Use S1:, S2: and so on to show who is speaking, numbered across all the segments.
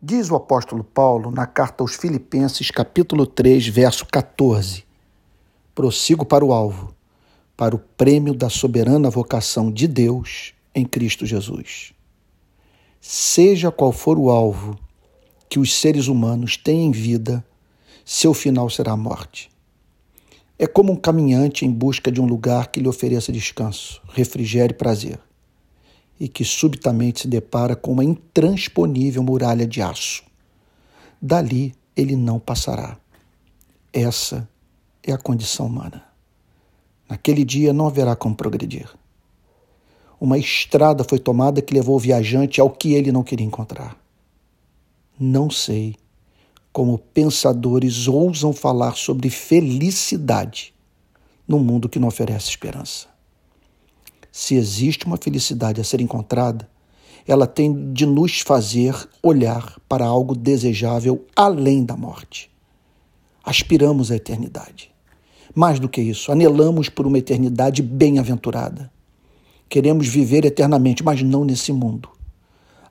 S1: Diz o apóstolo Paulo na carta aos Filipenses, capítulo 3, verso 14: Prossigo para o alvo, para o prêmio da soberana vocação de Deus em Cristo Jesus. Seja qual for o alvo que os seres humanos têm em vida, seu final será a morte. É como um caminhante em busca de um lugar que lhe ofereça descanso, refrigério e prazer e que subitamente se depara com uma intransponível muralha de aço. Dali ele não passará. Essa é a condição humana. Naquele dia não haverá como progredir. Uma estrada foi tomada que levou o viajante ao que ele não queria encontrar. Não sei como pensadores ousam falar sobre felicidade num mundo que não oferece esperança se existe uma felicidade a ser encontrada, ela tem de nos fazer olhar para algo desejável além da morte. Aspiramos à eternidade. Mais do que isso, anelamos por uma eternidade bem-aventurada. Queremos viver eternamente, mas não nesse mundo.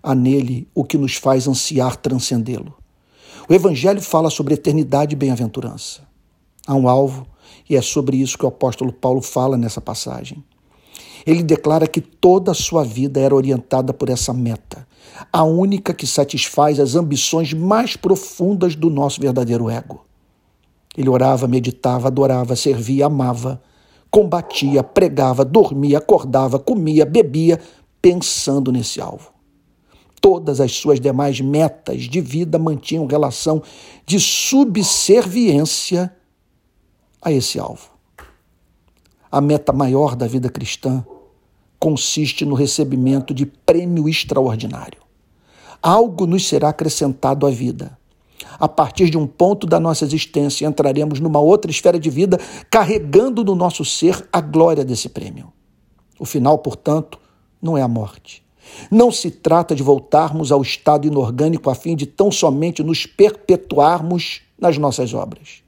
S1: Há nele o que nos faz ansiar transcendê-lo. O Evangelho fala sobre eternidade e bem-aventurança. Há um alvo, e é sobre isso que o apóstolo Paulo fala nessa passagem. Ele declara que toda a sua vida era orientada por essa meta, a única que satisfaz as ambições mais profundas do nosso verdadeiro ego. Ele orava, meditava, adorava, servia, amava, combatia, pregava, dormia, acordava, comia, bebia, pensando nesse alvo. Todas as suas demais metas de vida mantinham relação de subserviência a esse alvo. A meta maior da vida cristã consiste no recebimento de prêmio extraordinário. Algo nos será acrescentado à vida. A partir de um ponto da nossa existência, entraremos numa outra esfera de vida, carregando no nosso ser a glória desse prêmio. O final, portanto, não é a morte. Não se trata de voltarmos ao estado inorgânico a fim de tão somente nos perpetuarmos nas nossas obras.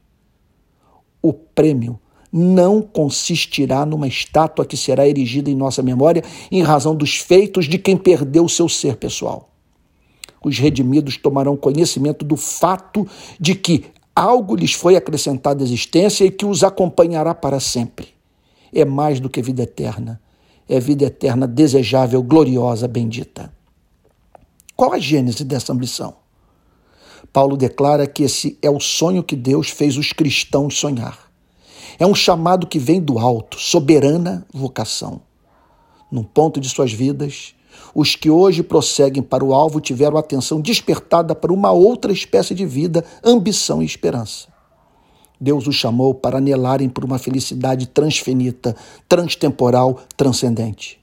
S1: O prêmio não consistirá numa estátua que será erigida em nossa memória em razão dos feitos de quem perdeu o seu ser pessoal. Os redimidos tomarão conhecimento do fato de que algo lhes foi acrescentado à existência e que os acompanhará para sempre. É mais do que vida eterna, é vida eterna desejável, gloriosa, bendita. Qual a gênese dessa ambição? Paulo declara que esse é o sonho que Deus fez os cristãos sonhar é um chamado que vem do alto, soberana vocação. Num ponto de suas vidas, os que hoje prosseguem para o alvo tiveram atenção despertada para uma outra espécie de vida, ambição e esperança. Deus os chamou para anelarem por uma felicidade transfinita, transtemporal, transcendente.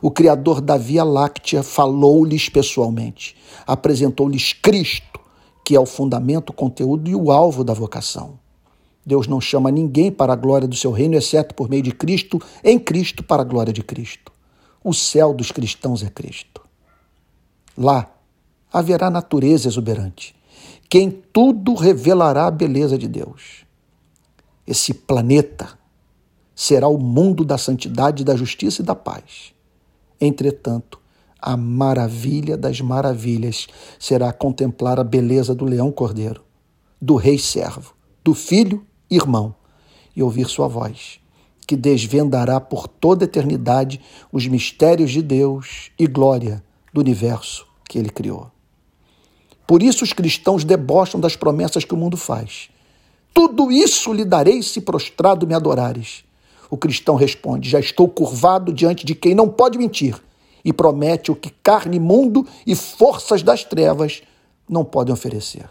S1: O Criador da Via Láctea falou-lhes pessoalmente, apresentou-lhes Cristo, que é o fundamento, o conteúdo e o alvo da vocação. Deus não chama ninguém para a glória do seu reino, exceto por meio de Cristo, em Cristo, para a glória de Cristo. O céu dos cristãos é Cristo. Lá haverá natureza exuberante, que em tudo revelará a beleza de Deus. Esse planeta será o mundo da santidade, da justiça e da paz. Entretanto, a maravilha das maravilhas será contemplar a beleza do leão cordeiro, do rei servo, do filho irmão, e ouvir sua voz, que desvendará por toda eternidade os mistérios de Deus e glória do universo que ele criou. Por isso os cristãos debocham das promessas que o mundo faz. Tudo isso lhe darei se prostrado me adorares. O cristão responde: Já estou curvado diante de quem não pode mentir, e promete o que carne, mundo e forças das trevas não podem oferecer.